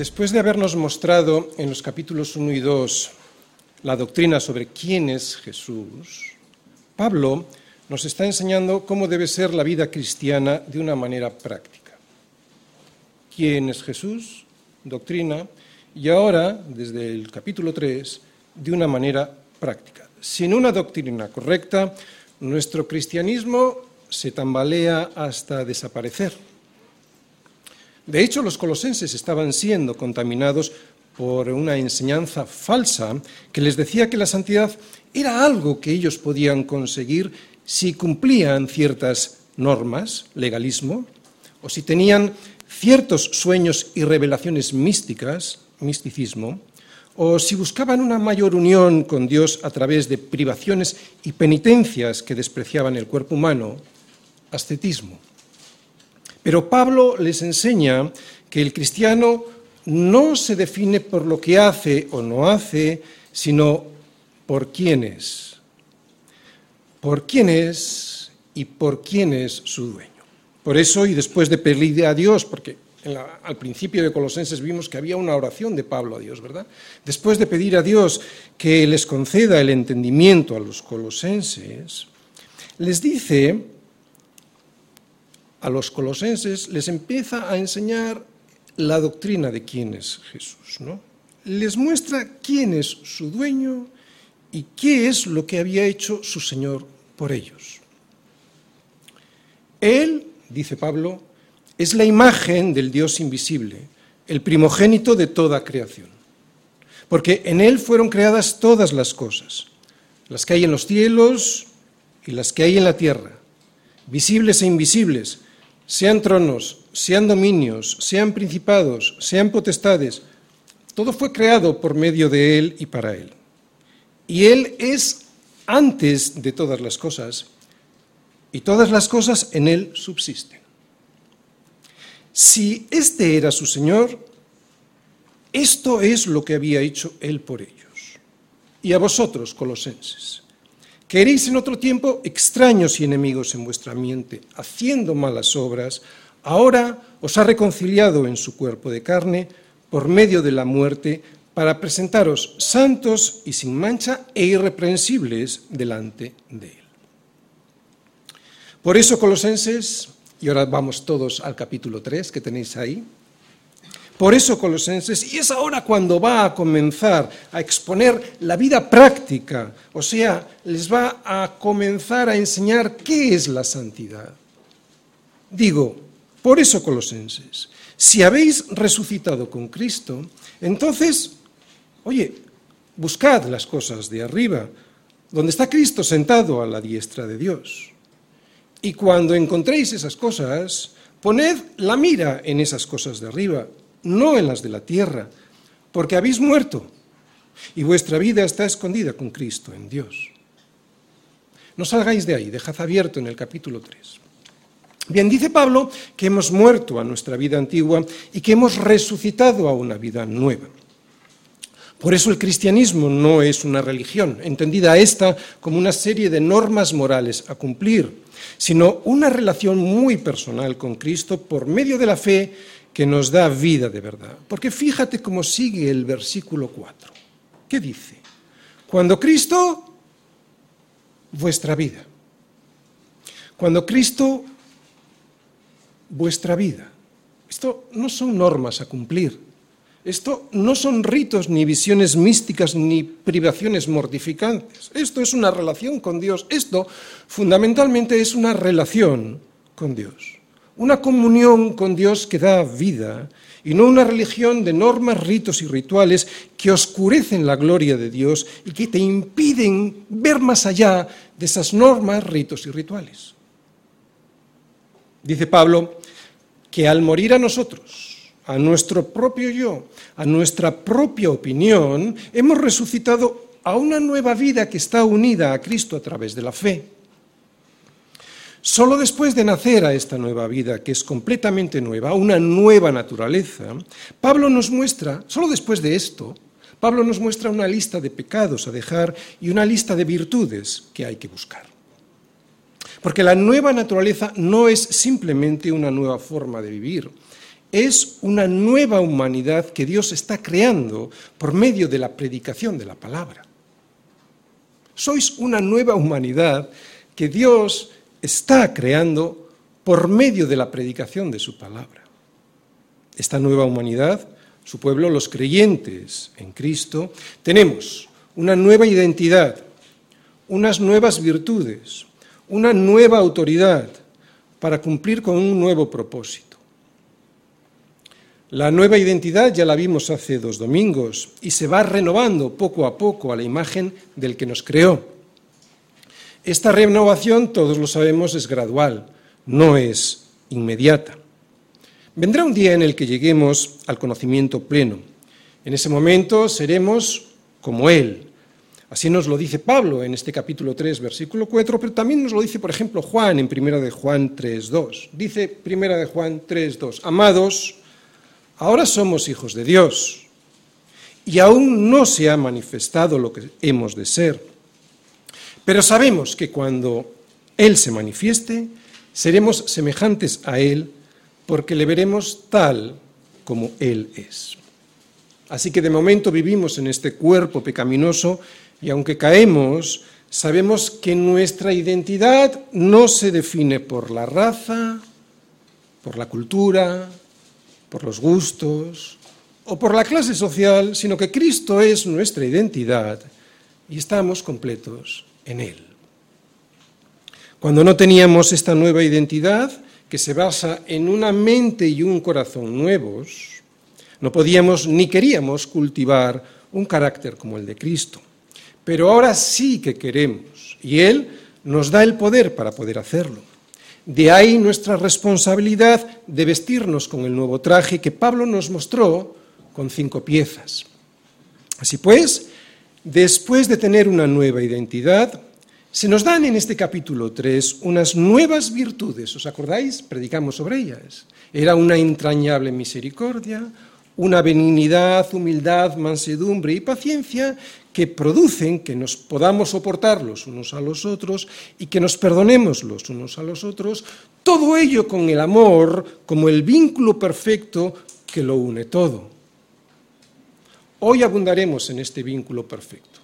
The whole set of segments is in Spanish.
Después de habernos mostrado en los capítulos 1 y 2 la doctrina sobre quién es Jesús, Pablo nos está enseñando cómo debe ser la vida cristiana de una manera práctica. ¿Quién es Jesús? Doctrina. Y ahora, desde el capítulo 3, de una manera práctica. Sin una doctrina correcta, nuestro cristianismo se tambalea hasta desaparecer. De hecho, los colosenses estaban siendo contaminados por una enseñanza falsa que les decía que la santidad era algo que ellos podían conseguir si cumplían ciertas normas, legalismo, o si tenían ciertos sueños y revelaciones místicas, misticismo, o si buscaban una mayor unión con Dios a través de privaciones y penitencias que despreciaban el cuerpo humano, ascetismo. Pero Pablo les enseña que el cristiano no se define por lo que hace o no hace, sino por quién es. Por quién es y por quién es su dueño. Por eso, y después de pedirle a Dios, porque al principio de Colosenses vimos que había una oración de Pablo a Dios, ¿verdad? Después de pedir a Dios que les conceda el entendimiento a los colosenses, les dice a los colosenses les empieza a enseñar la doctrina de quién es Jesús, ¿no? Les muestra quién es su dueño y qué es lo que había hecho su Señor por ellos. Él, dice Pablo, es la imagen del Dios invisible, el primogénito de toda creación. Porque en Él fueron creadas todas las cosas, las que hay en los cielos y las que hay en la tierra, visibles e invisibles, sean tronos, sean dominios, sean principados, sean potestades, todo fue creado por medio de Él y para Él. Y Él es antes de todas las cosas, y todas las cosas en Él subsisten. Si este era su Señor, esto es lo que había hecho Él por ellos. Y a vosotros, colosenses, que eréis en otro tiempo extraños y enemigos en vuestra mente, haciendo malas obras, ahora os ha reconciliado en su cuerpo de carne por medio de la muerte para presentaros santos y sin mancha e irreprensibles delante de Él. Por eso, colosenses, y ahora vamos todos al capítulo 3 que tenéis ahí, por eso, Colosenses, y es ahora cuando va a comenzar a exponer la vida práctica, o sea, les va a comenzar a enseñar qué es la santidad. Digo, por eso, Colosenses, si habéis resucitado con Cristo, entonces, oye, buscad las cosas de arriba, donde está Cristo sentado a la diestra de Dios. Y cuando encontréis esas cosas, poned la mira en esas cosas de arriba no en las de la tierra, porque habéis muerto y vuestra vida está escondida con Cristo en Dios. No salgáis de ahí, dejad abierto en el capítulo 3. Bien, dice Pablo que hemos muerto a nuestra vida antigua y que hemos resucitado a una vida nueva. Por eso el cristianismo no es una religión, entendida esta como una serie de normas morales a cumplir, sino una relación muy personal con Cristo por medio de la fe que nos da vida de verdad. Porque fíjate cómo sigue el versículo 4. ¿Qué dice? Cuando Cristo, vuestra vida. Cuando Cristo, vuestra vida. Esto no son normas a cumplir. Esto no son ritos ni visiones místicas ni privaciones mortificantes. Esto es una relación con Dios. Esto fundamentalmente es una relación con Dios una comunión con Dios que da vida y no una religión de normas, ritos y rituales que oscurecen la gloria de Dios y que te impiden ver más allá de esas normas, ritos y rituales. Dice Pablo que al morir a nosotros, a nuestro propio yo, a nuestra propia opinión, hemos resucitado a una nueva vida que está unida a Cristo a través de la fe. Solo después de nacer a esta nueva vida, que es completamente nueva, una nueva naturaleza, Pablo nos muestra, solo después de esto, Pablo nos muestra una lista de pecados a dejar y una lista de virtudes que hay que buscar. Porque la nueva naturaleza no es simplemente una nueva forma de vivir, es una nueva humanidad que Dios está creando por medio de la predicación de la palabra. Sois una nueva humanidad que Dios está creando por medio de la predicación de su palabra. Esta nueva humanidad, su pueblo, los creyentes en Cristo, tenemos una nueva identidad, unas nuevas virtudes, una nueva autoridad para cumplir con un nuevo propósito. La nueva identidad ya la vimos hace dos domingos y se va renovando poco a poco a la imagen del que nos creó. Esta renovación, todos lo sabemos, es gradual, no es inmediata. Vendrá un día en el que lleguemos al conocimiento pleno. En ese momento seremos como Él. Así nos lo dice Pablo en este capítulo 3, versículo 4, pero también nos lo dice, por ejemplo, Juan en Primera de Juan 3, 2. Dice Primera de Juan 3, 2, Amados, Ahora somos hijos de Dios y aún no se ha manifestado lo que hemos de ser. Pero sabemos que cuando Él se manifieste, seremos semejantes a Él porque le veremos tal como Él es. Así que de momento vivimos en este cuerpo pecaminoso y aunque caemos, sabemos que nuestra identidad no se define por la raza, por la cultura, por los gustos o por la clase social, sino que Cristo es nuestra identidad y estamos completos en Él. Cuando no teníamos esta nueva identidad, que se basa en una mente y un corazón nuevos, no podíamos ni queríamos cultivar un carácter como el de Cristo. Pero ahora sí que queremos, y Él nos da el poder para poder hacerlo. De ahí nuestra responsabilidad de vestirnos con el nuevo traje que Pablo nos mostró con cinco piezas. Así pues, después de tener una nueva identidad, se nos dan en este capítulo 3 unas nuevas virtudes. ¿Os acordáis? Predicamos sobre ellas. Era una entrañable misericordia, una benignidad, humildad, mansedumbre y paciencia que producen que nos podamos soportar los unos a los otros y que nos perdonemos los unos a los otros, todo ello con el amor como el vínculo perfecto que lo une todo. Hoy abundaremos en este vínculo perfecto.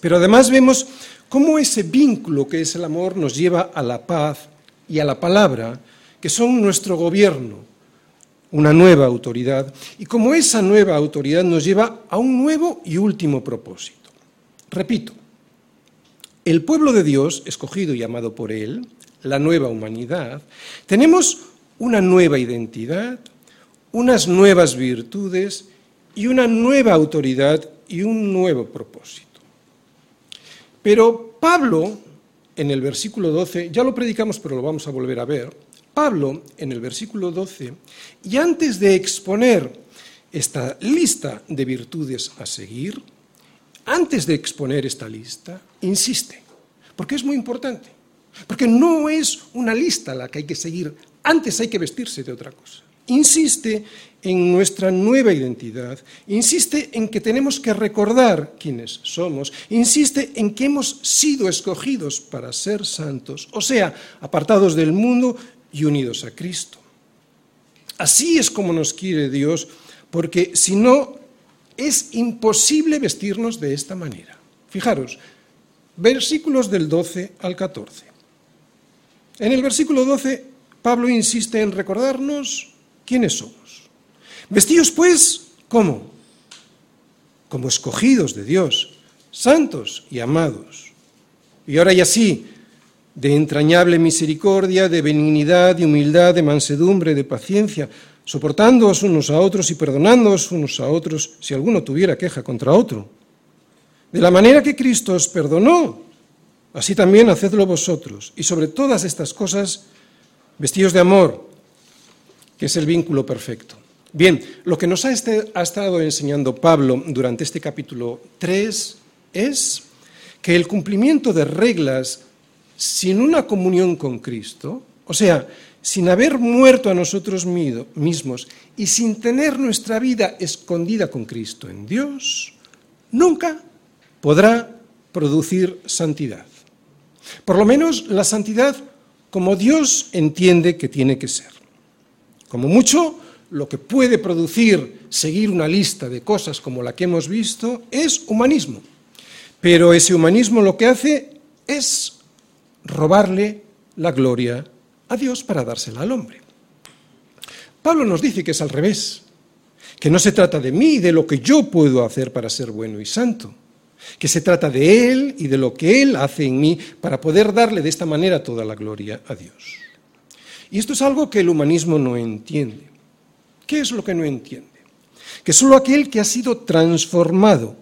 Pero además vemos cómo ese vínculo que es el amor nos lleva a la paz y a la palabra, que son nuestro gobierno, una nueva autoridad, y como esa nueva autoridad nos lleva a un nuevo y último propósito. Repito, el pueblo de Dios, escogido y amado por Él, la nueva humanidad, tenemos una nueva identidad, unas nuevas virtudes y una nueva autoridad y un nuevo propósito. Pero Pablo, en el versículo 12, ya lo predicamos, pero lo vamos a volver a ver, Pablo, en el versículo 12, y antes de exponer esta lista de virtudes a seguir, antes de exponer esta lista, insiste, porque es muy importante, porque no es una lista la que hay que seguir, antes hay que vestirse de otra cosa. Insiste en nuestra nueva identidad, insiste en que tenemos que recordar quiénes somos, insiste en que hemos sido escogidos para ser santos, o sea, apartados del mundo y unidos a Cristo. Así es como nos quiere Dios, porque si no, es imposible vestirnos de esta manera. Fijaros, versículos del 12 al 14. En el versículo 12, Pablo insiste en recordarnos quiénes somos. Vestidos pues, ¿cómo? Como escogidos de Dios, santos y amados. Y ahora ya sí, de entrañable misericordia, de benignidad, de humildad, de mansedumbre, de paciencia, soportándoos unos a otros y perdonándoos unos a otros si alguno tuviera queja contra otro. De la manera que Cristo os perdonó, así también hacedlo vosotros. Y sobre todas estas cosas, vestidos de amor, que es el vínculo perfecto. Bien, lo que nos ha, este, estado enseñando Pablo durante este capítulo 3 es que el cumplimiento de reglas sin una comunión con Cristo, o sea, sin haber muerto a nosotros mismos y sin tener nuestra vida escondida con Cristo en Dios, nunca podrá producir santidad. Por lo menos la santidad como Dios entiende que tiene que ser. Como mucho, lo que puede producir seguir una lista de cosas como la que hemos visto es humanismo. Pero ese humanismo lo que hace es robarle la gloria a Dios para dársela al hombre. Pablo nos dice que es al revés, que no se trata de mí y de lo que yo puedo hacer para ser bueno y santo, que se trata de Él y de lo que Él hace en mí para poder darle de esta manera toda la gloria a Dios. Y esto es algo que el humanismo no entiende. ¿Qué es lo que no entiende? Que solo aquel que ha sido transformado,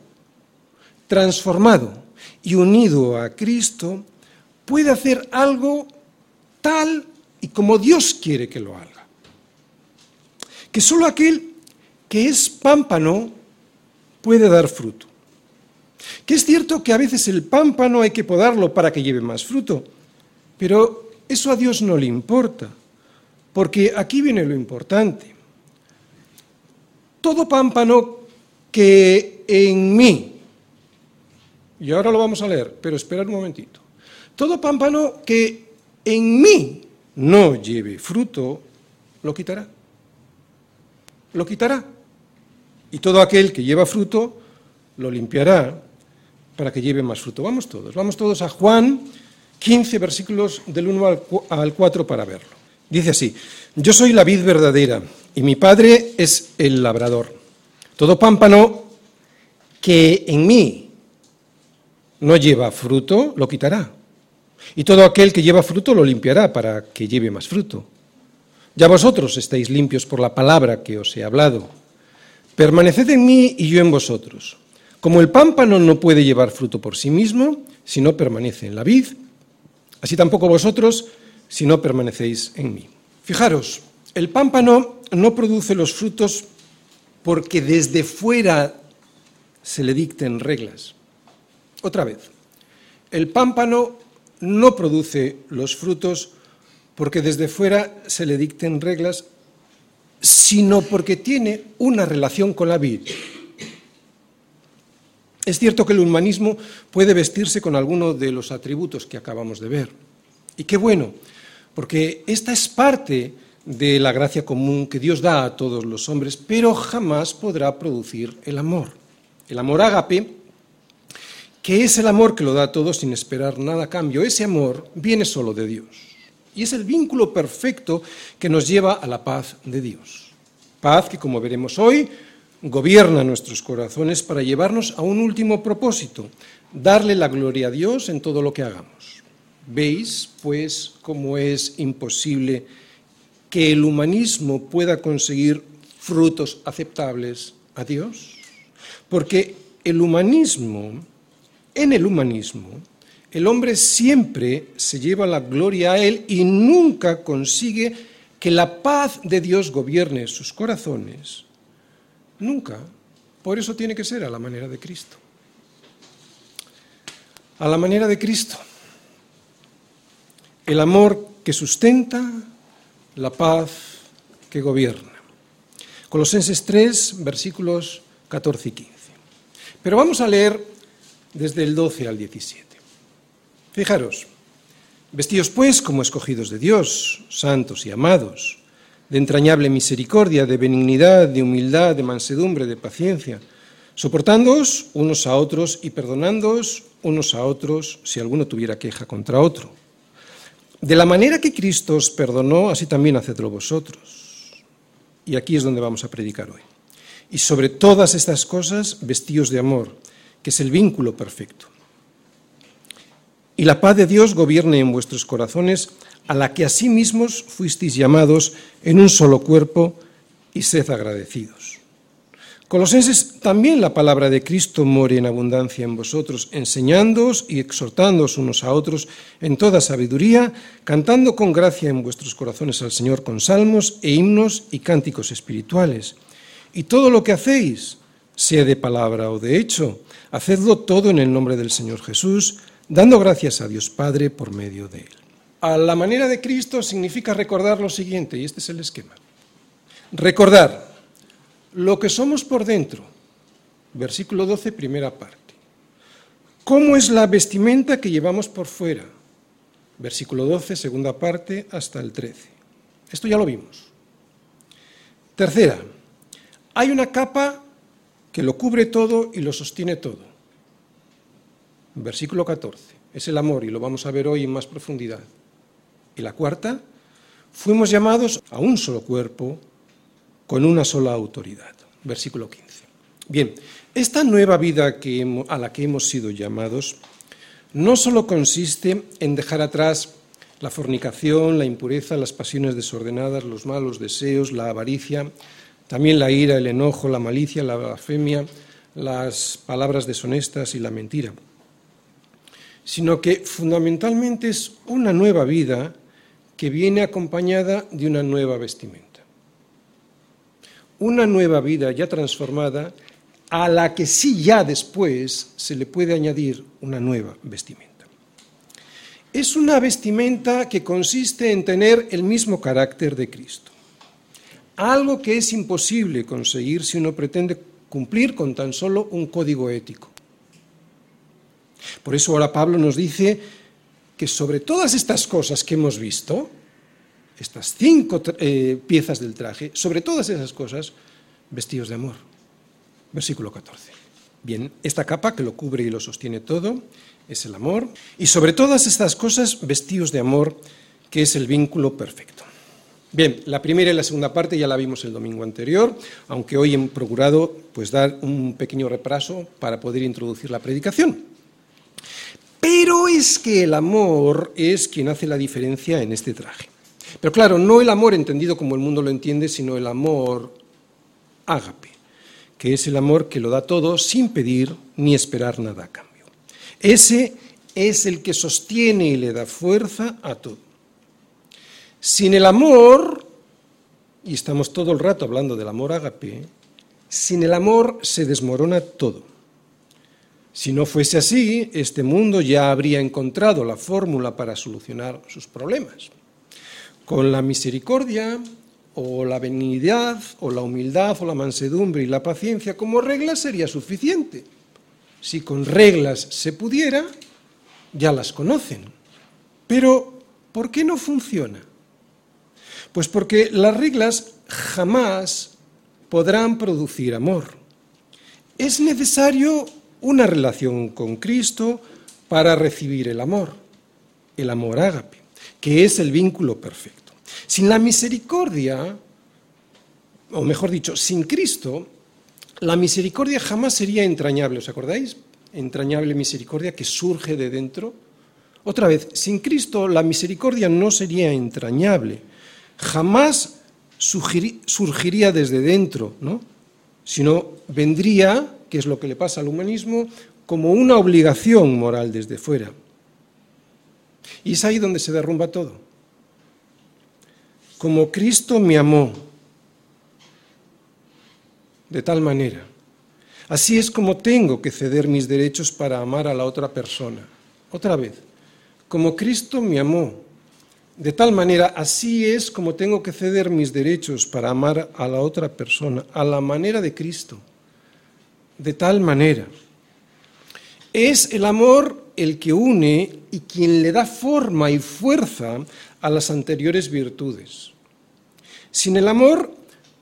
transformado y unido a Cristo puede hacer algo tal y como Dios quiere que lo haga. Que solo aquel que es pámpano puede dar fruto. Que es cierto que a veces el pámpano hay que podarlo para que lleve más fruto, pero eso a Dios no le importa, porque aquí viene lo importante. Todo pámpano que en mí, y ahora lo vamos a leer, pero esperad un momentito, todo pámpano que en mí no lleve fruto, lo quitará. Lo quitará. Y todo aquel que lleva fruto, lo limpiará para que lleve más fruto. Vamos todos, vamos todos a Juan 15 versículos del 1 al 4 para verlo. Dice así, yo soy la vid verdadera y mi padre es el labrador. Todo pámpano que en mí no lleva fruto, lo quitará. Y todo aquel que lleva fruto lo limpiará para que lleve más fruto. Ya vosotros estáis limpios por la palabra que os he hablado. Permaneced en mí y yo en vosotros. Como el pámpano no puede llevar fruto por sí mismo si no permanece en la vid, así tampoco vosotros si no permanecéis en mí. Fijaros, el pámpano no produce los frutos porque desde fuera se le dicten reglas. Otra vez, el pámpano no produce los frutos porque desde fuera se le dicten reglas, sino porque tiene una relación con la vid. Es cierto que el humanismo puede vestirse con alguno de los atributos que acabamos de ver. Y qué bueno, porque esta es parte de la gracia común que Dios da a todos los hombres, pero jamás podrá producir el amor. El amor ágape, que es el amor que lo da a todos sin esperar nada a cambio, ese amor viene solo de Dios. Y es el vínculo perfecto que nos lleva a la paz de Dios. Paz que, como veremos hoy, gobierna nuestros corazones para llevarnos a un último propósito, darle la gloria a Dios en todo lo que hagamos. Veis, pues, cómo es imposible que el humanismo pueda conseguir frutos aceptables a Dios. Porque el humanismo, en el humanismo, el hombre siempre se lleva la gloria a él y nunca consigue que la paz de Dios gobierne sus corazones Nunca. Por eso tiene que ser a la manera de Cristo. A la manera de Cristo. El amor que sustenta, la paz que gobierna. Colosenses 3, versículos 14 y 15. Pero vamos a leer desde el 12 al 17. Fijaros, vestidos pues como escogidos de Dios, santos y amados de entrañable misericordia, de benignidad, de humildad, de mansedumbre, de paciencia, soportándoos unos a otros y perdonándoos unos a otros si alguno tuviera queja contra otro. De la manera que Cristo os perdonó, así también hacedlo vosotros. Y aquí es donde vamos a predicar hoy. Y sobre todas estas cosas, vestíos de amor, que es el vínculo perfecto. Y la paz de Dios gobierne en vuestros corazones, a la que mismos fuisteis llamados en un solo cuerpo, y sed agradecidos. Colosenses, también la palabra de Cristo more en abundancia en vosotros, enseñándoos y exhortándoos unos a otros en toda sabiduría, cantando con gracia en vuestros corazones al Señor con salmos e himnos y cánticos espirituales. Y todo lo que hacéis, sea de palabra o de hecho, hacedlo todo en el nombre del Señor Jesús, dando gracias a Dios Padre por medio de él. A la manera de Cristo significa recordar lo siguiente, y este es el esquema. Recordar lo que somos por dentro, versículo 12, primera parte. ¿Cómo es la vestimenta que llevamos por fuera? Versículo 12, segunda parte, hasta el 13. Esto ya lo vimos. Tercera, hay una capa que lo cubre todo y lo sostiene todo. Versículo 14, es el amor y lo vamos a ver hoy en más profundidad. Y la cuarta, fuimos llamados a un solo cuerpo con una sola autoridad. Versículo 15. Bien, esta nueva vida a la que hemos sido llamados no solo consiste en dejar atrás la fornicación, la impureza, las pasiones desordenadas, los malos deseos, la avaricia, también la ira, el enojo, la malicia, la blasfemia, las palabras deshonestas y la mentira, sino que fundamentalmente es una nueva vida que viene acompañada de una nueva vestimenta. Una nueva vida ya transformada a la que sí ya después se le puede añadir una nueva vestimenta. Es una vestimenta que consiste en tener el mismo carácter de Cristo, algo que es imposible conseguir si uno pretende cumplir con tan solo un código ético. Por eso ahora Pablo nos dice que sobre todas estas cosas que hemos visto, estas cinco eh, piezas del traje, sobre todas esas cosas, vestidos de amor. Versículo 14. Bien, esta capa que lo cubre y lo sostiene todo es el amor, y sobre todas estas cosas vestidos de amor, que es el vínculo perfecto. Bien, la primera y la segunda parte ya la vimos el domingo anterior, aunque hoy he procurado pues, dar un pequeño repaso para poder introducir la predicación. Pero es que el amor es quien hace la diferencia en este traje. Pero claro, no el amor entendido como el mundo lo entiende, sino el amor ágape que es el amor que lo da todo sin pedir ni esperar nada a cambio. Ese es el que sostiene y le da fuerza a todo. Sin el amor, y estamos todo el rato hablando del amor ágape, sin el amor se desmorona todo. Si no fuese así, este mundo ya habría encontrado la fórmula para solucionar sus problemas. Con la misericordia, o la benignidad, o la humildad, o la mansedumbre y la paciencia como reglas sería suficiente. Si con reglas se pudiera, ya las conocen. Pero, ¿por qué no funciona? Pues porque las reglas jamás podrán producir amor. Es necesario una relación con Cristo para recibir el amor, el amor ágape, que es el vínculo perfecto. Sin la misericordia, o mejor dicho, sin Cristo, la misericordia jamás sería entrañable. ¿Os acordáis? Entrañable misericordia que surge de dentro. Otra vez, sin Cristo la misericordia no sería entrañable. Jamás surgiría desde dentro, ¿no? sino vendría, que es lo que le pasa al humanismo, como una obligación moral desde fuera. Y es ahí donde se derrumba todo como Cristo me amó, de tal manera. Así es como tengo que ceder mis derechos para amar a la otra persona. Otra vez, como Cristo me amó, de tal manera, así es como tengo que ceder mis derechos para amar a la otra persona, a la manera de Cristo. De tal manera. Es el amor el que une y quien le da forma y fuerza a las anteriores virtudes. Sin el amor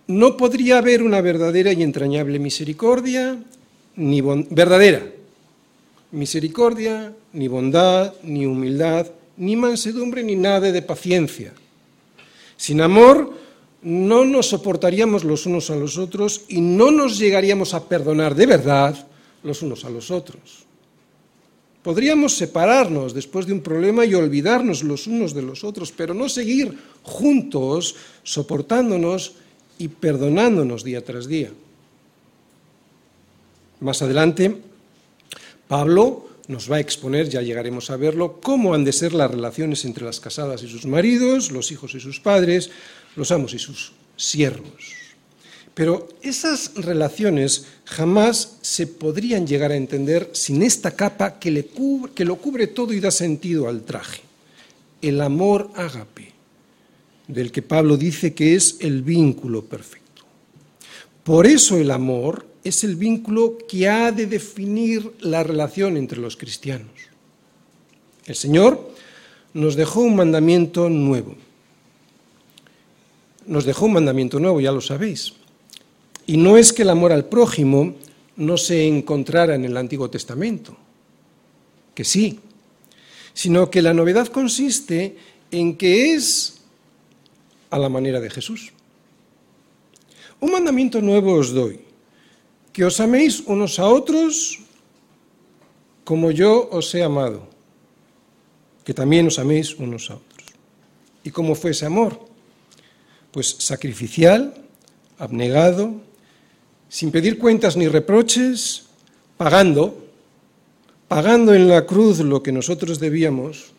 no podría haber una verdadera y entrañable misericordia, ni verdadera misericordia, ni bondad, ni humildad, ni mansedumbre, ni nada de paciencia. Sin amor no nos soportaríamos los unos a los otros y no nos llegaríamos a perdonar de verdad los unos a los otros. Podríamos separarnos después de un problema y olvidarnos los unos de los otros, pero no seguir juntos, soportándonos y perdonándonos día tras día. Más adelante, Pablo nos va a exponer, ya llegaremos a verlo, cómo han de ser las relaciones entre las casadas y sus maridos, los hijos y sus padres, los amos y sus siervos. Pero esas relaciones jamás se podrían llegar a entender sin esta capa que, lo cubre todo y da sentido al traje. El amor ágape, del que Pablo dice que es el vínculo perfecto. Por eso el amor es el vínculo que ha de definir la relación entre los cristianos. El Señor nos dejó un mandamiento nuevo nos dejó un mandamiento nuevo, ya lo sabéis. Y no es que el amor al prójimo no se encontrara en el Antiguo Testamento, que sí, sino que la novedad consiste en que es a la manera de Jesús. Un mandamiento nuevo os doy, que os améis unos a otros como yo os he amado, que también os améis unos a otros. ¿Y cómo fue ese amor? Pues sacrificial, abnegado, sin pedir cuentas ni reproches, pagando, pagando en la cruz lo que nosotros debíamos,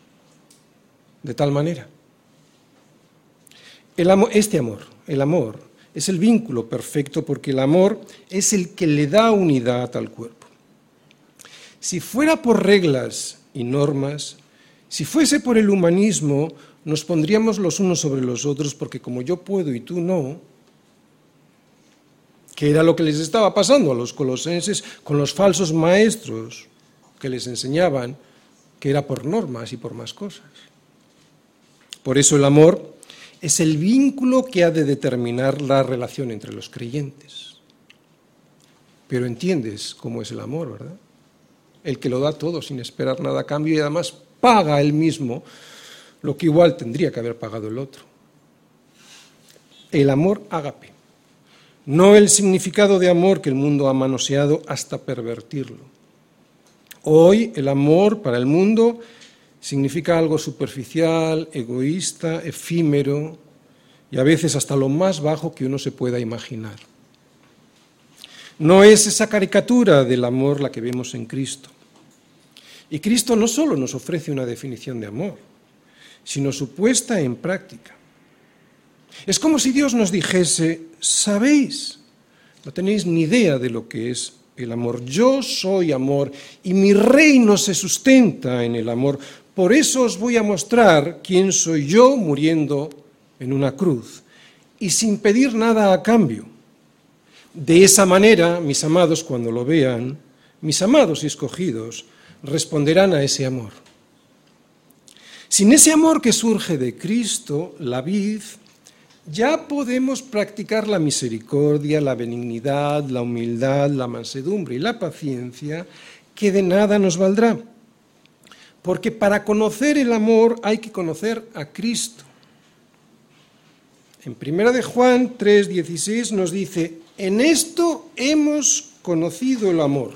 de tal manera. Este amor, el amor, es el vínculo perfecto porque el amor es el que le da unidad al cuerpo. Si fuera por reglas y normas, si fuese por el humanismo, nos pondríamos los unos sobre los otros porque como yo puedo y tú no, que era lo que les estaba pasando a los colosenses con los falsos maestros que les enseñaban que era por normas y por más cosas. Por eso el amor es el vínculo que ha de determinar la relación entre los creyentes. Pero entiendes cómo es el amor, ¿verdad? El que lo da todo sin esperar nada a cambio y además paga él mismo lo que igual tendría que haber pagado el otro. El amor ágape, no el significado de amor que el mundo ha manoseado hasta pervertirlo. Hoy el amor para el mundo significa algo superficial, egoísta, efímero y a veces hasta lo más bajo que uno se pueda imaginar. No es esa caricatura del amor la que vemos en Cristo. Y Cristo no solo nos ofrece una definición de amor, sino su puesta en práctica. Es como si Dios nos dijese, sabéis, no tenéis ni idea de lo que es el amor. Yo soy amor y mi reino se sustenta en el amor. Por eso os voy a mostrar quién soy yo muriendo en una cruz y sin pedir nada a cambio. De esa manera, mis amados, cuando lo vean, mis amados y escogidos, responderán a ese amor. Sin ese amor que surge de Cristo, la vid, ya podemos practicar la misericordia, la benignidad, la humildad, la mansedumbre y la paciencia, que de nada nos valdrá. Porque para conocer el amor hay que conocer a Cristo. En 1 de Juan 3:16 nos dice, "En esto hemos conocido el amor."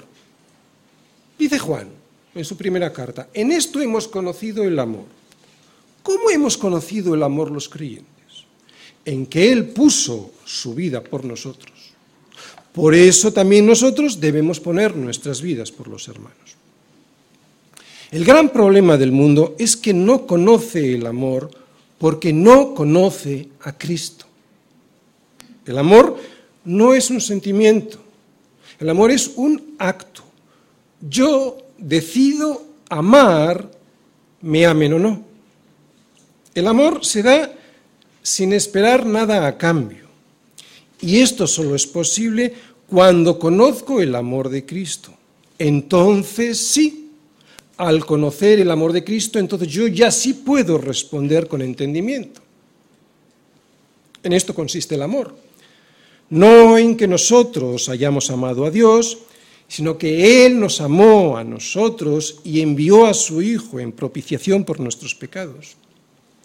Dice Juan en su primera carta, "En esto hemos conocido el amor." ¿Cómo hemos conocido el amor los creyentes? En que él puso su vida por nosotros. Por eso también nosotros debemos poner nuestras vidas por los hermanos. El gran problema del mundo es que no conoce el amor porque no conoce a Cristo. El amor no es un sentimiento, el amor es un acto. Yo decido amar, me amen o no. El amor se da sin esperar nada a cambio. Y esto solo es posible cuando conozco el amor de Cristo. Entonces sí al conocer el amor de Cristo, entonces yo ya sí puedo responder con entendimiento. En esto consiste el amor. No en que nosotros hayamos amado a Dios, sino que Él nos amó a nosotros y envió a su Hijo en propiciación por nuestros pecados.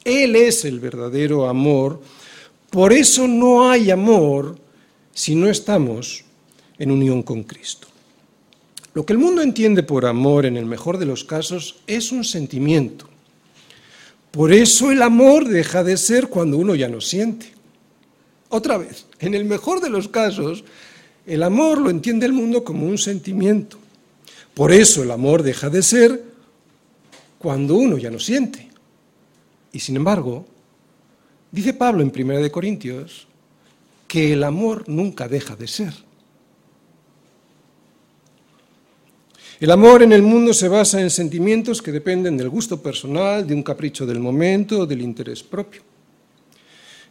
Él es el verdadero amor. Por eso no hay amor si no estamos en unión con Cristo. Lo que el mundo entiende por amor, en el mejor de los casos, es un sentimiento. Por eso el amor deja de ser cuando uno ya no siente. Otra vez, en el mejor de los casos, el amor lo entiende el mundo como un sentimiento. Por eso el amor deja de ser cuando uno ya no siente. Y sin embargo, dice Pablo en 1 Corintios que el amor nunca deja de ser. El amor en el mundo se basa en sentimientos que dependen del gusto personal, de un capricho del momento, del interés propio.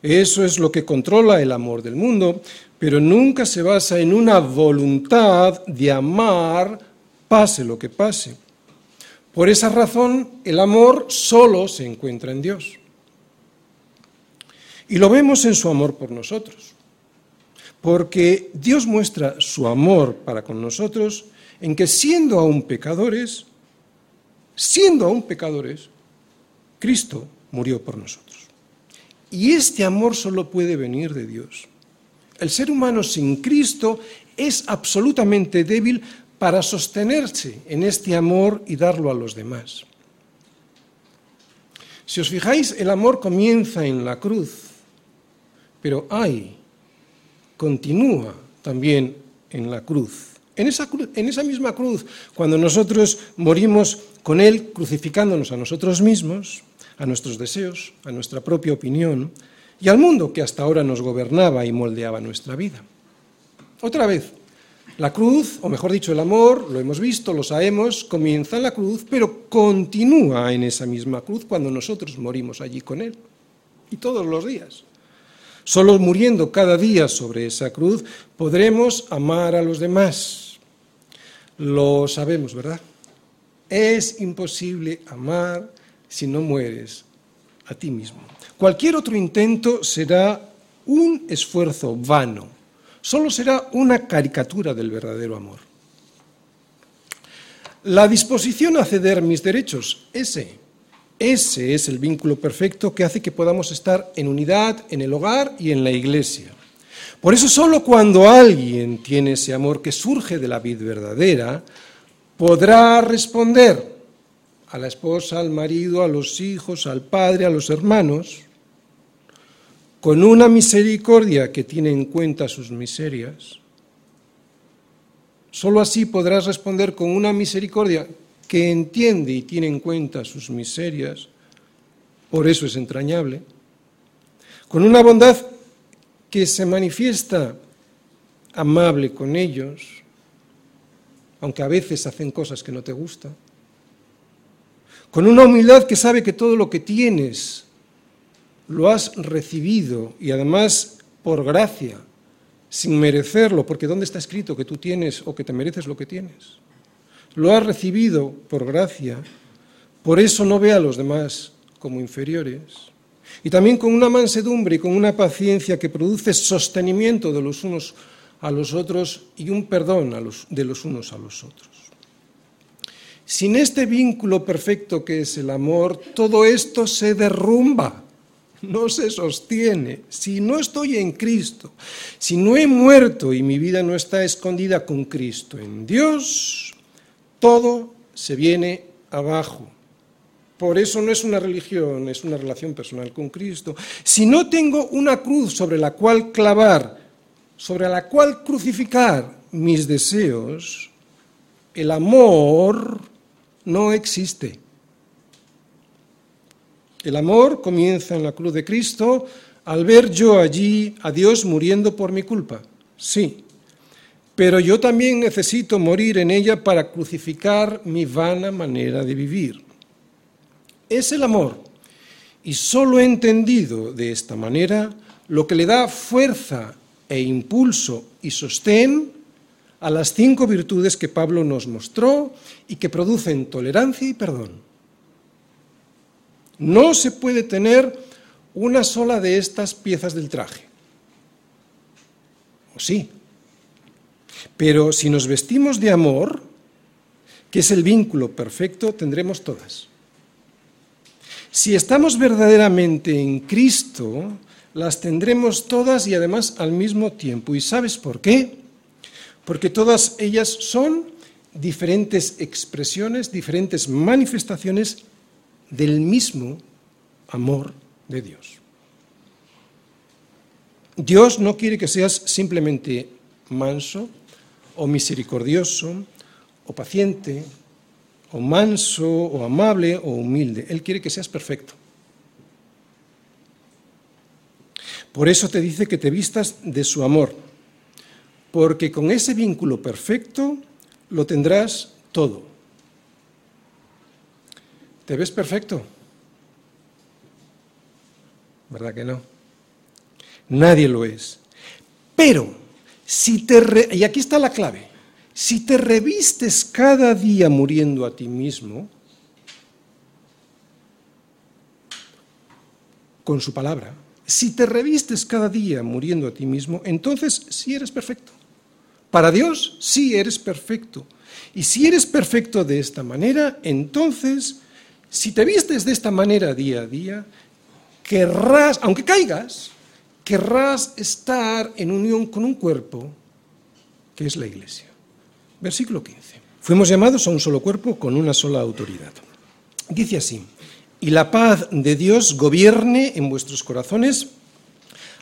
Eso es lo que controla el amor del mundo, pero nunca se basa en una voluntad de amar pase lo que pase. Por esa razón, el amor solo se encuentra en Dios. Y lo vemos en su amor por nosotros. Porque Dios muestra su amor para con nosotros en que siendo aún pecadores, siendo aún pecadores, Cristo murió por nosotros. Y este amor solo puede venir de Dios. El ser humano sin Cristo es absolutamente débil para sostenerse en este amor y darlo a los demás. Si os fijáis, el amor comienza en la cruz, pero hay, continúa también en la cruz. En esa, en esa misma cruz, cuando nosotros morimos con Él crucificándonos a nosotros mismos, a nuestros deseos, a nuestra propia opinión y al mundo que hasta ahora nos gobernaba y moldeaba nuestra vida. Otra vez, la cruz, o mejor dicho, el amor, lo hemos visto, lo sabemos, comienza en la cruz, pero continúa en esa misma cruz cuando nosotros morimos allí con Él. Y todos los días. Solo muriendo cada día sobre esa cruz podremos amar a los demás. Lo sabemos, ¿verdad? Es imposible amar si no mueres a ti mismo. Cualquier otro intento será un esfuerzo vano solo será una caricatura del verdadero amor. La disposición a ceder mis derechos, ese, ese es el vínculo perfecto que hace que podamos estar en unidad en el hogar y en la iglesia. Por eso solo cuando alguien tiene ese amor que surge de la vida verdadera, podrá responder a la esposa, al marido, a los hijos, al padre, a los hermanos, con una misericordia que tiene en cuenta sus miserias, solo así podrás responder con una misericordia que entiende y tiene en cuenta sus miserias, por eso es entrañable, con una bondad que se manifiesta amable con ellos, aunque a veces hacen cosas que no te gustan, con una humildad que sabe que todo lo que tienes lo has recibido y además por gracia, sin merecerlo, porque ¿dónde está escrito que tú tienes o que te mereces lo que tienes? Lo has recibido por gracia, por eso no ve a los demás como inferiores. Y también con una mansedumbre y con una paciencia que produce sostenimiento de los unos a los otros y un perdón de los unos a los otros. Sin este vínculo perfecto que es el amor, todo esto se derrumba no se sostiene. Si no estoy en Cristo, si no he muerto y mi vida no está escondida con Cristo en Dios, todo se viene abajo. Por eso no es una religión, es una relación personal con Cristo. Si no tengo una cruz sobre la cual clavar, sobre la cual crucificar mis deseos, el amor no existe. El amor comienza en la cruz de Cristo al ver yo allí a Dios muriendo por mi culpa. Sí, pero yo también necesito morir en ella para crucificar mi vana manera de vivir. Es el amor, y solo entendido de esta manera, lo que le da fuerza e impulso y sostén a las cinco virtudes que Pablo nos mostró y que producen tolerancia y perdón. No se puede tener una sola de estas piezas del traje. ¿O sí? Pero si nos vestimos de amor, que es el vínculo perfecto, tendremos todas. Si estamos verdaderamente en Cristo, las tendremos todas y además al mismo tiempo. ¿Y sabes por qué? Porque todas ellas son diferentes expresiones, diferentes manifestaciones del mismo amor de Dios. Dios no quiere que seas simplemente manso o misericordioso o paciente o manso o amable o humilde. Él quiere que seas perfecto. Por eso te dice que te vistas de su amor, porque con ese vínculo perfecto lo tendrás todo. ¿Te ves perfecto? ¿Verdad que no? Nadie lo es. Pero, si te y aquí está la clave, si te revistes cada día muriendo a ti mismo, con su palabra, si te revistes cada día muriendo a ti mismo, entonces sí eres perfecto. Para Dios sí eres perfecto. Y si eres perfecto de esta manera, entonces, si te vistes de esta manera día a día, querrás, aunque caigas, querrás estar en unión con un cuerpo que es la Iglesia. Versículo 15. Fuimos llamados a un solo cuerpo con una sola autoridad. Dice así, y la paz de Dios gobierne en vuestros corazones,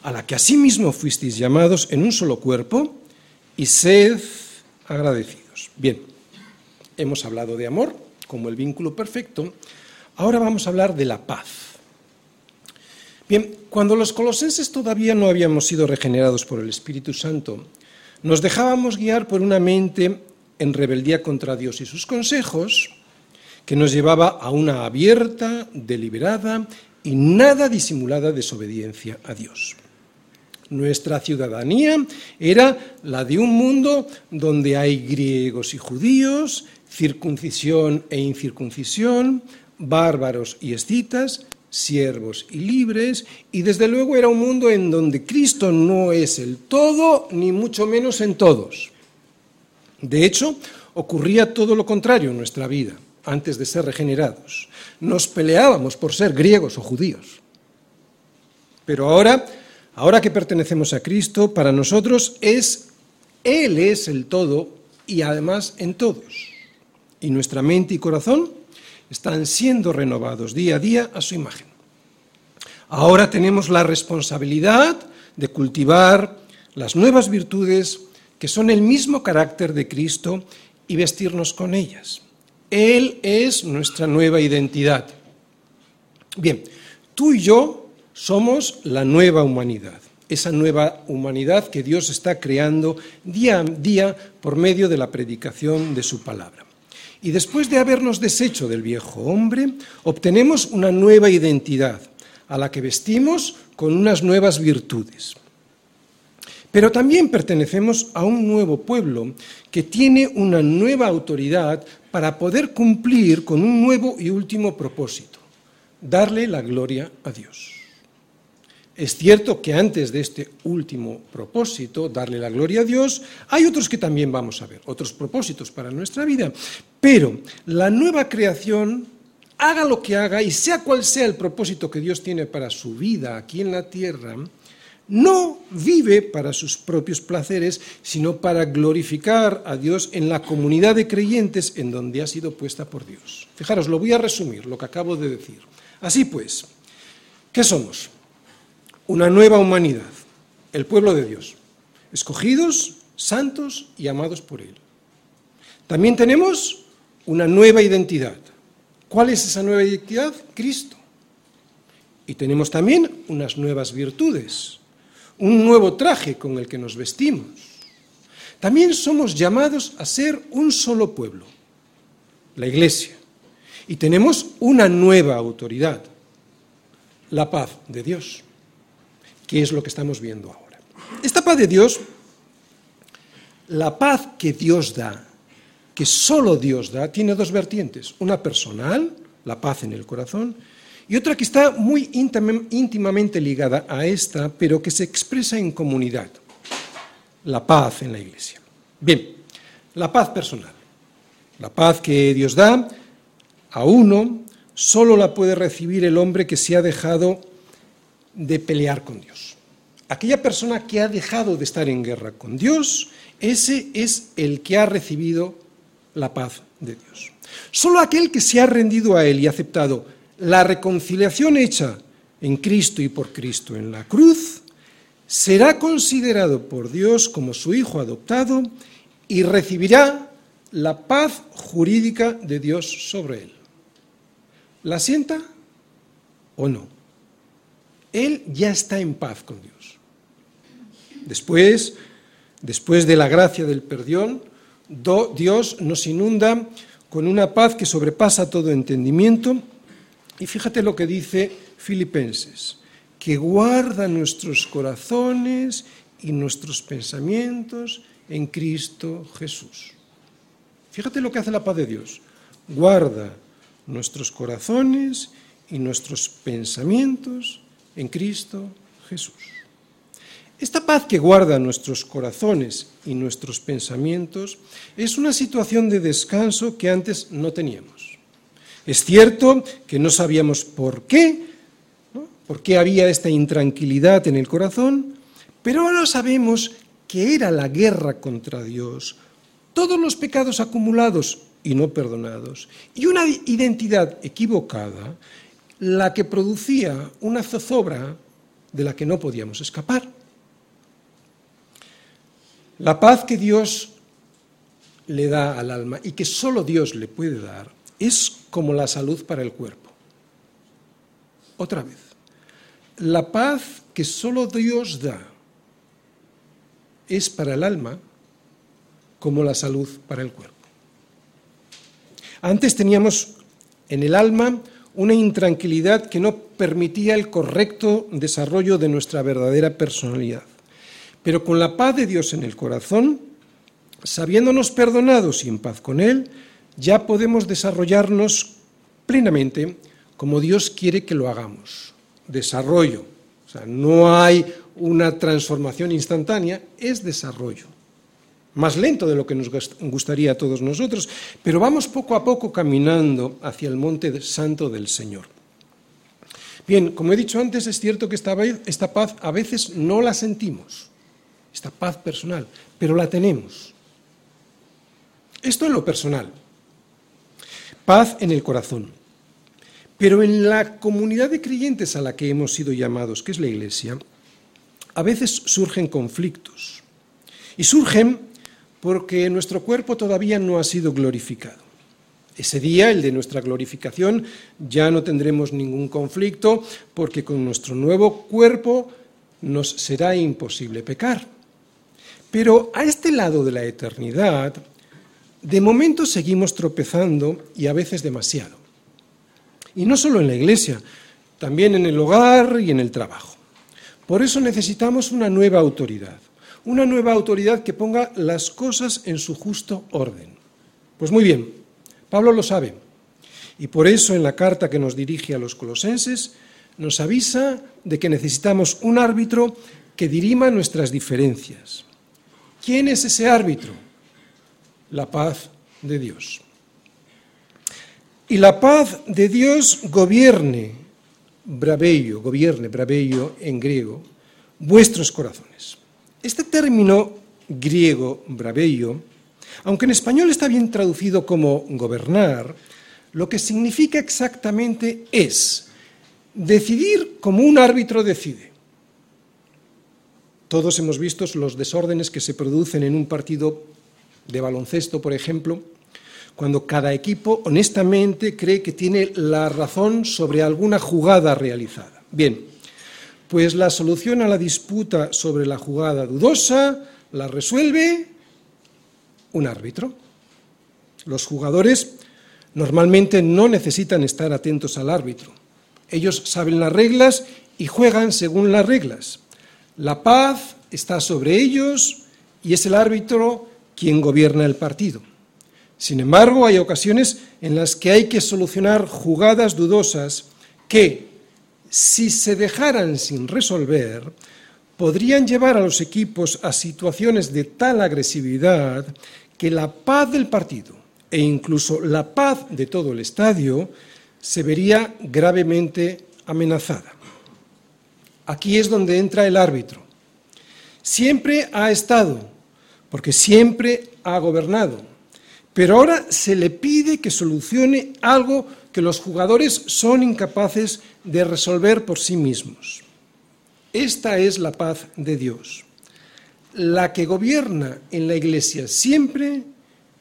a la que asimismo fuisteis llamados en un solo cuerpo, y sed agradecidos. Bien, hemos hablado de amor como el vínculo perfecto, ahora vamos a hablar de la paz. Bien, cuando los colosenses todavía no habíamos sido regenerados por el Espíritu Santo, nos dejábamos guiar por una mente en rebeldía contra Dios y sus consejos, que nos llevaba a una abierta, deliberada y nada disimulada desobediencia a Dios. Nuestra ciudadanía era la de un mundo donde hay griegos y judíos, circuncisión e incircuncisión, bárbaros y escitas, siervos y libres, y desde luego era un mundo en donde Cristo no es el todo, ni mucho menos en todos. De hecho, ocurría todo lo contrario en nuestra vida antes de ser regenerados. Nos peleábamos por ser griegos o judíos. Pero ahora, ahora que pertenecemos a Cristo, para nosotros es Él es el todo y además en todos. Y nuestra mente y corazón están siendo renovados día a día a su imagen. Ahora tenemos la responsabilidad de cultivar las nuevas virtudes que son el mismo carácter de Cristo y vestirnos con ellas. Él es nuestra nueva identidad. Bien, tú y yo somos la nueva humanidad, esa nueva humanidad que Dios está creando día a día por medio de la predicación de su palabra. Y después de habernos deshecho del viejo hombre, obtenemos una nueva identidad, a la que vestimos con unas nuevas virtudes. Pero también pertenecemos a un nuevo pueblo que tiene una nueva autoridad para poder cumplir con un nuevo y último propósito, darle la gloria a Dios. Es cierto que antes de este último propósito, darle la gloria a Dios, hay otros que también vamos a ver, otros propósitos para nuestra vida, pero la nueva creación, haga lo que haga y sea cual sea el propósito que Dios tiene para su vida aquí en la tierra, no vive para sus propios placeres, sino para glorificar a Dios en la comunidad de creyentes en donde ha sido puesta por Dios. Fijaros, lo voy a resumir, lo que acabo de decir. Así pues, ¿qué somos? Una nueva humanidad, el pueblo de Dios, escogidos, santos y amados por Él. También tenemos una nueva identidad. ¿Cuál es esa nueva identidad? Cristo. Y tenemos también unas nuevas virtudes un nuevo traje con el que nos vestimos. También somos llamados a ser un solo pueblo, la Iglesia. Y tenemos una nueva autoridad, la paz de Dios, es lo que estamos viendo ahora. Esta paz de Dios, la paz que Dios da, que solo Dios da, tiene dos vertientes, una personal, la paz en el corazón, y otra que está muy íntimamente ligada a esta, pero que se expresa en comunidad, la paz en la iglesia. Bien, la paz personal. La paz que Dios da a uno solo la puede recibir el hombre que se ha dejado de pelear con Dios. Aquella persona que ha dejado de estar en guerra con Dios, ese es el que ha recibido la paz de Dios. Solo aquel que se ha rendido a Él y aceptado la reconciliación hecha en Cristo y por Cristo en la cruz será considerado por Dios como su hijo adoptado y recibirá la paz jurídica de Dios sobre él. ¿La sienta o no? Él ya está en paz con Dios. Después, después de la gracia del perdón, Dios nos inunda con una paz que sobrepasa todo entendimiento y fíjate lo que dice Filipenses, que guarda nuestros corazones y nuestros pensamientos en Cristo Jesús. Fíjate lo que hace la paz de Dios. Guarda nuestros corazones y nuestros pensamientos en Cristo Jesús. Esta paz que guarda nuestros corazones y nuestros pensamientos es una situación de descanso que antes no teníamos. Es cierto que no sabíamos por qué, por qué había esta intranquilidad en el corazón, pero ahora sabemos que era la guerra contra Dios, todos los pecados acumulados y no perdonados, y una identidad equivocada, la que producía una zozobra de la que no podíamos escapar. La paz que Dios le da al alma y que solo Dios le puede dar es como la salud para el cuerpo. Otra vez, la paz que solo Dios da es para el alma como la salud para el cuerpo. Antes teníamos en el alma una intranquilidad que no permitía el correcto desarrollo de nuestra verdadera personalidad. Pero con la paz de Dios en el corazón, sabiéndonos perdonados y en paz con Él, ya podemos desarrollarnos plenamente como Dios quiere que lo hagamos. Desarrollo. O sea, no hay una transformación instantánea, es desarrollo. Más lento de lo que nos gustaría a todos nosotros, pero vamos poco a poco caminando hacia el monte santo del Señor. Bien, como he dicho antes, es cierto que esta, paz a veces no la sentimos esta paz personal, pero la tenemos. Esto en lo personal. Paz en el corazón. Pero en la comunidad de creyentes a la que hemos sido llamados, que es la Iglesia, a veces surgen conflictos. Y surgen porque nuestro cuerpo todavía no ha sido glorificado. Ese día, el de nuestra glorificación, ya no tendremos ningún conflicto porque con nuestro nuevo cuerpo nos será imposible pecar. Pero a este lado de la eternidad, de momento seguimos tropezando y a veces demasiado. Y no solo en la iglesia, también en el hogar y en el trabajo. Por eso necesitamos una nueva autoridad, una nueva autoridad que ponga las cosas en su justo orden. Pues muy bien, Pablo lo sabe. Y por eso en la carta que nos dirige a los colosenses nos avisa de que necesitamos un árbitro que dirima nuestras diferencias, ¿Quién es ese árbitro? La paz de Dios. Y la paz de Dios gobierne, braveio, gobierne, braveio en griego, vuestros corazones. Este término griego, braveio, aunque en español está bien traducido como gobernar, lo que significa exactamente es decidir como un árbitro decide. Todos hemos visto los desórdenes que se producen en un partido de baloncesto, por ejemplo, cuando cada equipo honestamente cree que tiene la razón sobre alguna jugada realizada. Bien, pues la solución a la disputa sobre la jugada dudosa la resuelve un árbitro. Los jugadores normalmente no necesitan estar atentos al árbitro. Ellos saben las reglas y juegan según las reglas. La paz está sobre ellos y es el árbitro quien gobierna el partido. Sin embargo, hay ocasiones en las que hay que solucionar jugadas dudosas que, si se dejaran sin resolver, podrían llevar a los equipos a situaciones de tal agresividad que la paz del partido e incluso la paz de todo el estadio se vería gravemente amenazada. Aquí es donde entra el árbitro. Siempre ha estado, porque siempre ha gobernado. Pero ahora se le pide que solucione algo que los jugadores son incapaces de resolver por sí mismos. Esta es la paz de Dios, la que gobierna en la Iglesia siempre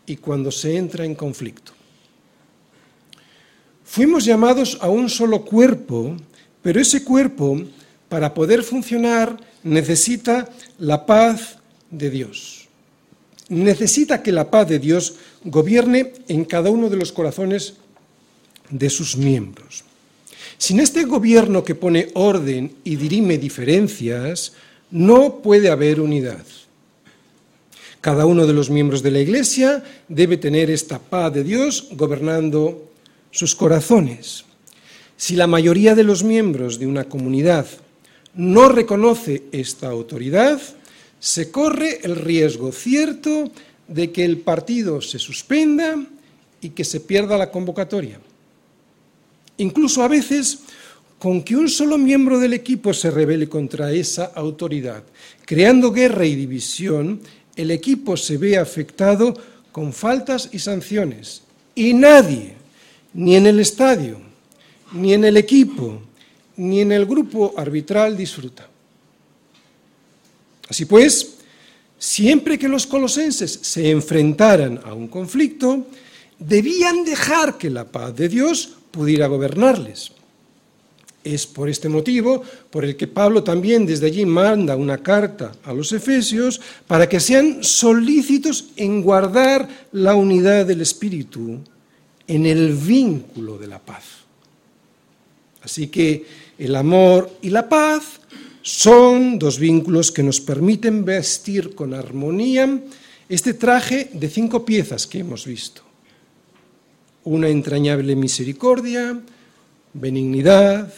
y cuando se entra en conflicto. Fuimos llamados a un solo cuerpo, pero ese cuerpo para poder funcionar necesita la paz de Dios. Necesita que la paz de Dios gobierne en cada uno de los corazones de sus miembros. Sin este gobierno que pone orden y dirime diferencias, no puede haber unidad. Cada uno de los miembros de la Iglesia debe tener esta paz de Dios gobernando sus corazones. Si la mayoría de los miembros de una comunidad no reconoce esta autoridad, se corre el riesgo cierto de que el partido se suspenda y que se pierda la convocatoria. Incluso a veces con que un solo miembro del equipo se rebele contra esa autoridad, creando guerra y división, el equipo se ve afectado con faltas y sanciones. Y nadie, ni en el estadio, ni en el equipo, ni en el grupo arbitral disfruta. Así pues, siempre que los colosenses se enfrentaran a un conflicto, debían dejar que la paz de Dios pudiera gobernarles. Es por este motivo por el que Pablo también desde allí manda una carta a los efesios para que sean solícitos en guardar la unidad del Espíritu en el vínculo de la paz. Así que el amor y la paz son dos vínculos que nos permiten vestir con armonía este traje de cinco piezas que hemos visto. Una entrañable misericordia, benignidad,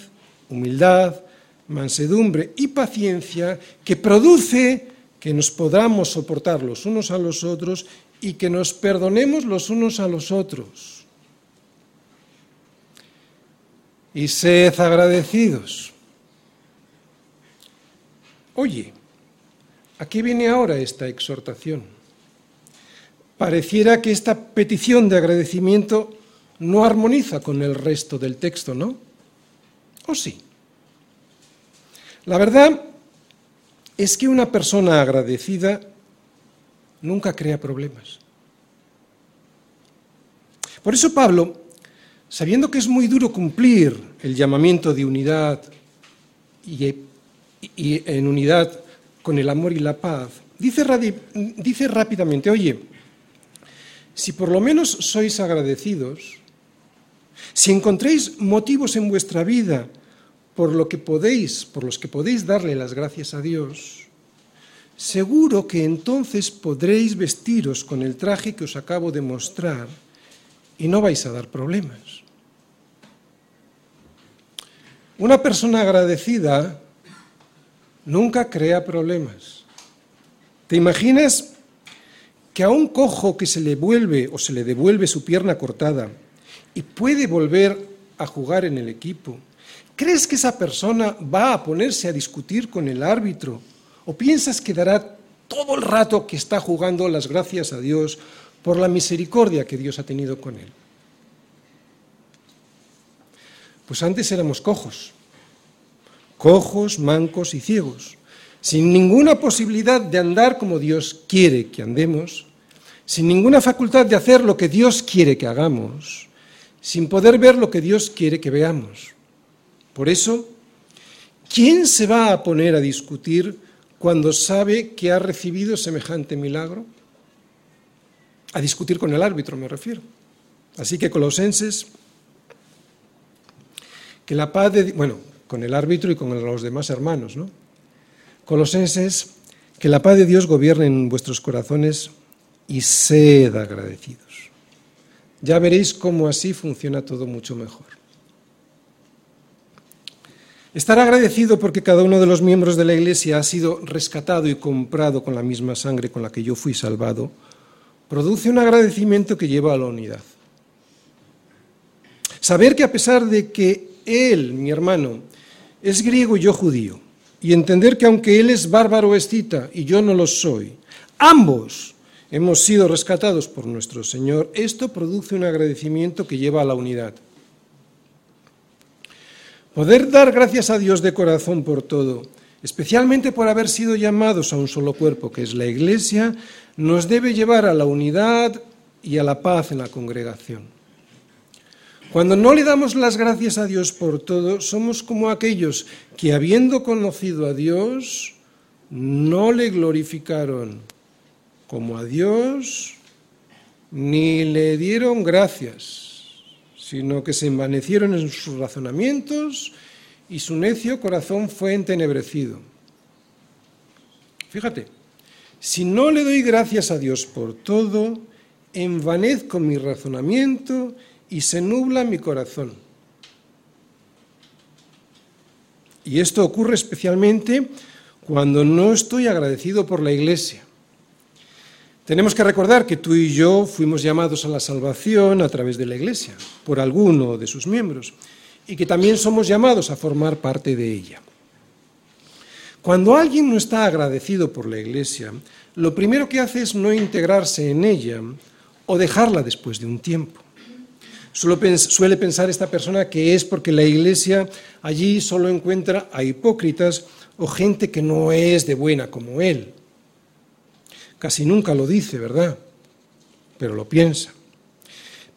humildad, mansedumbre y paciencia que produce que nos podamos soportar los unos a los otros y que nos perdonemos los unos a los otros y sed agradecidos. Oye, ¿a qué viene ahora esta exhortación? Pareciera que esta petición de agradecimiento no armoniza con el resto del texto, ¿no? ¿O sí? La verdad es que una persona agradecida nunca crea problemas. Por eso Pablo sabiendo que es muy duro cumplir el llamamiento de unidad y, en unidad con el amor y la paz, dice, dice rápidamente, oye, si por lo menos sois agradecidos, si encontréis motivos en vuestra vida por lo que podéis, por los que podéis darle las gracias a Dios, seguro que entonces podréis vestiros con el traje que os acabo de mostrar y no vais a dar problemas. Una persona agradecida nunca crea problemas. ¿Te imaginas que a un cojo que se le vuelve o se le devuelve su pierna cortada y puede volver a jugar en el equipo, ¿crees que esa persona va a ponerse a discutir con el árbitro? ¿O piensas que dará todo el rato que está jugando las gracias a Dios por la misericordia que Dios ha tenido con él? Pues antes éramos cojos, cojos, mancos y ciegos, sin ninguna posibilidad de andar como Dios quiere que andemos, sin ninguna facultad de hacer lo que Dios quiere que hagamos, sin poder ver lo que Dios quiere que veamos. Por eso, ¿quién se va a poner a discutir cuando sabe que ha recibido semejante milagro? A discutir con el árbitro me refiero. Así que Colosenses que la paz de, bueno, con el árbitro y con los demás hermanos, ¿no? Colosenses, que la paz de Dios gobierne en vuestros corazones y sed agradecidos. Ya veréis cómo así funciona todo mucho mejor. Estar agradecido porque cada uno de los miembros de la Iglesia ha sido rescatado y comprado con la misma sangre con la que yo fui salvado, produce un agradecimiento que lleva a la unidad. Saber que a pesar de que él, mi hermano, es griego y yo judío, y entender que aunque él es bárbaro escita y yo no lo soy, ambos hemos sido rescatados por nuestro Señor, esto produce un agradecimiento que lleva a la unidad. Poder dar gracias a Dios de corazón por todo, especialmente por haber sido llamados a un solo cuerpo, que es la Iglesia, nos debe llevar a la unidad y a la paz en la congregación. Cuando no le damos las gracias a Dios por todo, somos como aquellos que habiendo conocido a Dios, no le glorificaron como a Dios, ni le dieron gracias, sino que se envanecieron en sus razonamientos y su necio corazón fue entenebrecido. Fíjate, si no le doy gracias a Dios por todo, envanezco mi razonamiento y se nubla mi corazón. Y esto ocurre especialmente cuando no estoy agradecido por la Iglesia. Tenemos que recordar que tú y yo fuimos llamados a la salvación a través de la Iglesia, por alguno de sus miembros, y que también somos llamados a formar parte de ella. Cuando alguien no está agradecido por la Iglesia, lo primero que hace es no integrarse en ella o dejarla después de un tiempo. Suele pensar esta persona que es porque la Iglesia allí solo encuentra a hipócritas o gente que no es de buena como él. Casi nunca lo dice, ¿verdad? Pero lo piensa.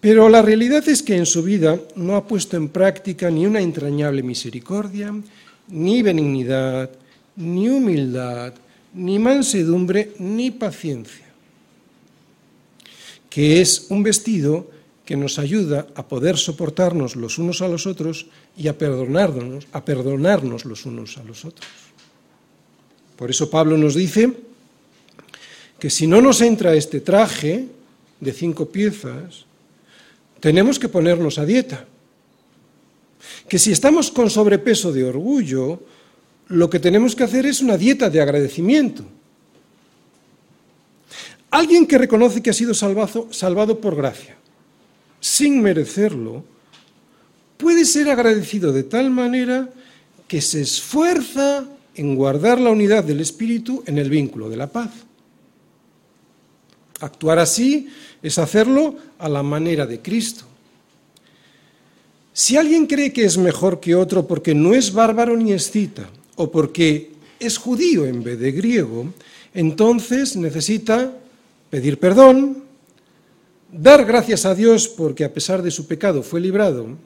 Pero la realidad es que en su vida no ha puesto en práctica ni una entrañable misericordia, ni benignidad, ni humildad, ni mansedumbre, ni paciencia, que es un vestido que nos ayuda a poder soportarnos los unos a los otros y a perdonarnos, a perdonarnos los unos a los otros. Por eso Pablo nos dice que si no nos entra este traje de cinco piezas, tenemos que ponernos a dieta. Que si estamos con sobrepeso de orgullo, lo que tenemos que hacer es una dieta de agradecimiento. Alguien que reconoce que ha sido salvado, salvado por gracia, sin merecerlo, puede ser agradecido de tal manera que se esfuerza en guardar la unidad del espíritu en el vínculo de la paz. Actuar así es hacerlo a la manera de Cristo. Si alguien cree que es mejor que otro porque no es bárbaro ni escita, o porque es judío en vez de griego, entonces necesita pedir perdón, dar gracias a Dios porque a pesar de su pecado fue librado,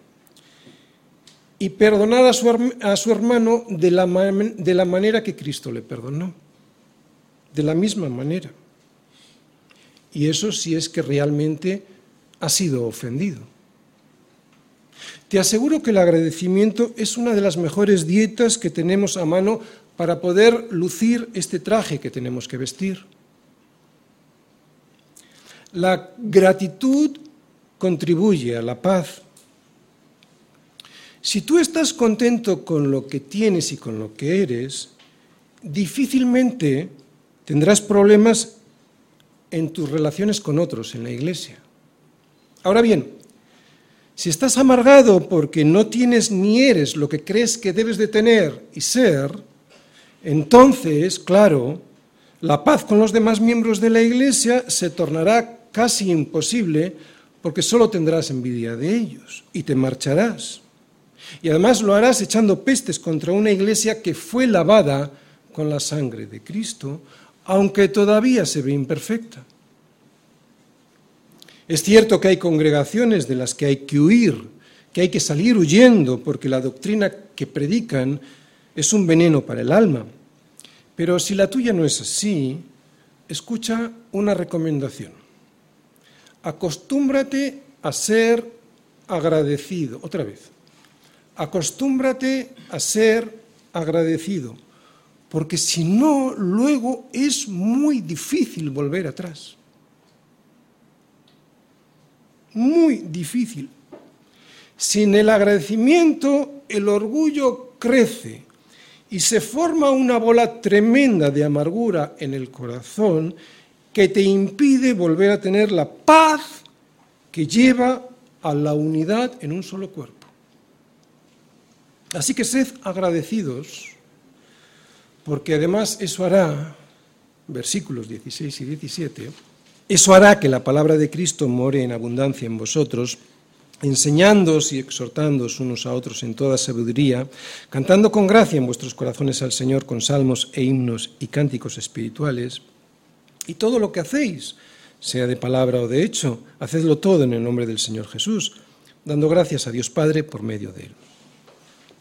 y perdonar a su, a su hermano de la, de la manera que Cristo le perdonó, de la misma manera. Y eso si es que realmente ha sido ofendido. Te aseguro que el agradecimiento es una de las mejores dietas que tenemos a mano para poder lucir este traje que tenemos que vestir. La gratitud contribuye a la paz. Si tú estás contento con lo que tienes y con lo que eres, difícilmente tendrás problemas en tus relaciones con otros en la iglesia. Ahora bien, si estás amargado porque no tienes ni eres lo que crees que debes de tener y ser, entonces, claro, la paz con los demás miembros de la iglesia se tornará casi imposible porque solo tendrás envidia de ellos y te marcharás. Y además lo harás echando pestes contra una iglesia que fue lavada con la sangre de Cristo, aunque todavía se ve imperfecta. Es cierto que hay congregaciones de las que hay que huir, que hay que salir huyendo porque la doctrina que predican es un veneno para el alma. Pero si la tuya no es así, escucha una recomendación. Acostúmbrate a ser agradecido. Otra vez. Acostúmbrate a ser agradecido porque si no, luego es muy difícil volver atrás. Muy difícil. Sin el agradecimiento, el orgullo crece y se forma una bola tremenda de amargura en el corazón que te impide volver a tener la paz que lleva a la unidad en un solo cuerpo. Así que sed agradecidos porque además eso hará, versículos 16 y 17, eso hará que la palabra de Cristo more en abundancia en vosotros, enseñándoos y exhortándoos unos a otros en toda sabiduría, cantando con gracia en vuestros corazones al Señor con salmos e himnos y cánticos espirituales. Y todo lo que hacéis, sea de palabra o de hecho, hacedlo todo en el nombre del Señor Jesús, dando gracias a Dios Padre por medio de él.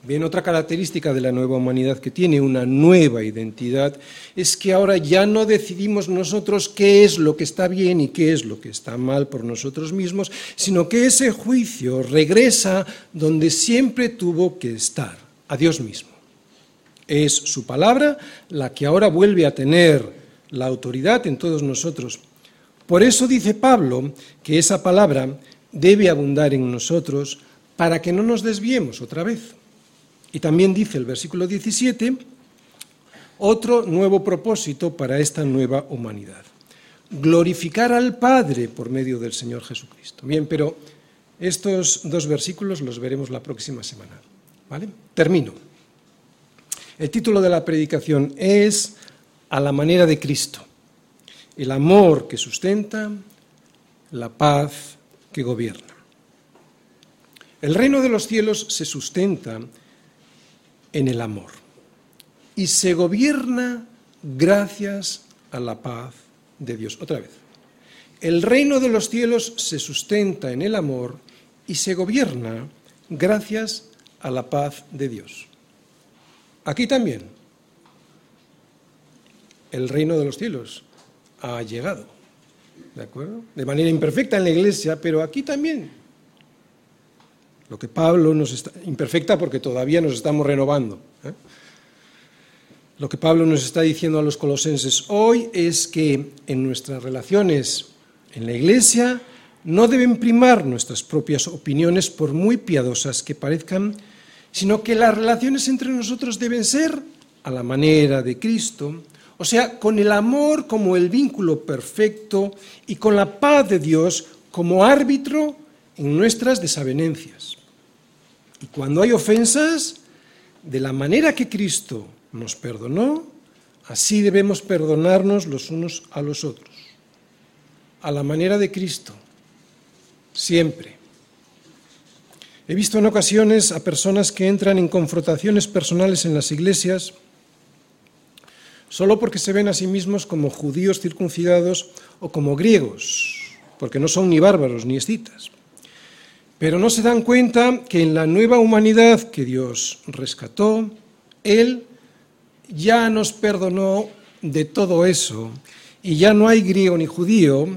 Bien, otra característica de la nueva humanidad que tiene una nueva identidad es que ahora ya no decidimos nosotros qué es lo que está bien y qué es lo que está mal por nosotros mismos, sino que ese juicio regresa donde siempre tuvo que estar, a Dios mismo. Es su palabra la que ahora vuelve a tener la autoridad en todos nosotros. Por eso dice Pablo que esa palabra debe abundar en nosotros para que no nos desviemos otra vez. Y también dice el versículo 17, otro nuevo propósito para esta nueva humanidad. Glorificar al Padre por medio del Señor Jesucristo. Bien, pero estos dos versículos los veremos la próxima semana. ¿Vale? Termino. El título de la predicación es A la manera de Cristo. El amor que sustenta, la paz que gobierna. El reino de los cielos se sustenta en el amor y se gobierna gracias a la paz de Dios. Otra vez. El reino de los cielos se sustenta en el amor y se gobierna gracias a la paz de Dios. Aquí también. El reino de los cielos ha llegado. ¿De acuerdo? De manera imperfecta en la iglesia, pero aquí también lo que Pablo nos está, imperfecta porque todavía nos estamos renovando. ¿eh? Lo que Pablo nos está diciendo a los colosenses hoy es que en nuestras relaciones en la iglesia no deben primar nuestras propias opiniones por muy piadosas que parezcan, sino que las relaciones entre nosotros deben ser a la manera de Cristo, o sea, con el amor como el vínculo perfecto y con la paz de Dios como árbitro en nuestras desavenencias. Y cuando hay ofensas, de la manera que Cristo nos perdonó, así debemos perdonarnos los unos a los otros. A la manera de Cristo, siempre. He visto en ocasiones a personas que entran en confrontaciones personales en las iglesias solo porque se ven a sí mismos como judíos circuncidados o como griegos, porque no son ni bárbaros ni escitas. Pero no se dan cuenta que en la nueva humanidad que Dios rescató, Él ya nos perdonó de todo eso y ya no hay griego ni judío,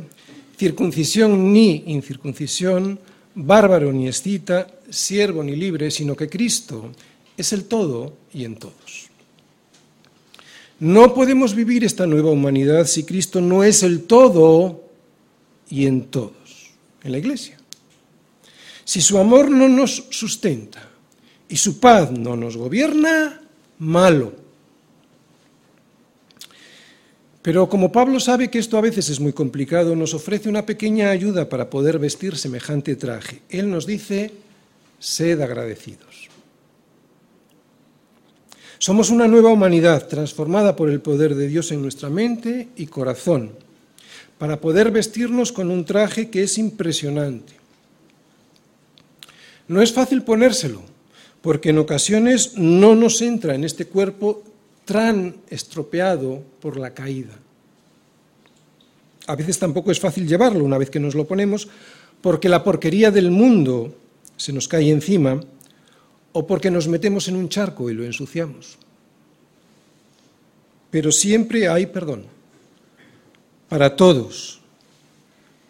circuncisión ni incircuncisión, bárbaro ni escita, siervo ni libre, sino que Cristo es el todo y en todos. No podemos vivir esta nueva humanidad si Cristo no es el todo y en todos, en la iglesia. Si su amor no nos sustenta y su paz no nos gobierna, malo. Pero como Pablo sabe que esto a veces es muy complicado, nos ofrece una pequeña ayuda para poder vestir semejante traje. Él nos dice, sed agradecidos. Somos una nueva humanidad transformada por el poder de Dios en nuestra mente y corazón, para poder vestirnos con un traje que es impresionante no es fácil ponérselo, porque en ocasiones no nos entra en este cuerpo tan estropeado por la caída. A veces tampoco es fácil llevarlo una vez que nos lo ponemos, porque la porquería del mundo se nos cae encima o porque nos metemos en un charco y lo ensuciamos. Pero siempre hay perdón para todos,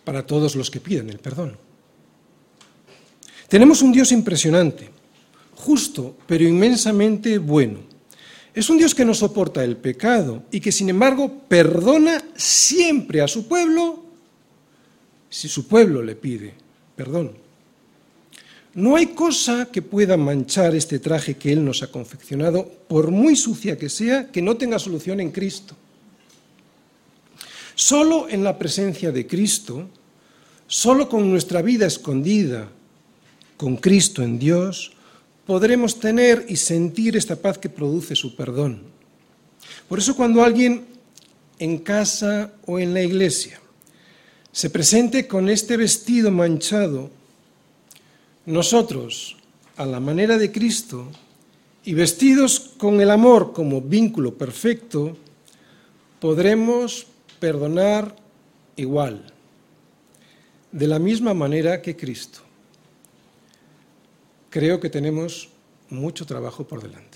para todos los que piden el perdón. Tenemos un Dios impresionante, justo, pero inmensamente bueno. Es un Dios que no soporta el pecado y que sin embargo perdona siempre a su pueblo si su pueblo le pide perdón. No hay cosa que pueda manchar este traje que Él nos ha confeccionado, por muy sucia que sea, que no tenga solución en Cristo. Solo en la presencia de Cristo, solo con nuestra vida escondida con Cristo en Dios, podremos tener y sentir esta paz que produce su perdón. Por eso cuando alguien en casa o en la iglesia se presente con este vestido manchado, nosotros, a la manera de Cristo, y vestidos con el amor como vínculo perfecto, podremos perdonar igual, de la misma manera que Cristo creo que tenemos mucho trabajo por delante.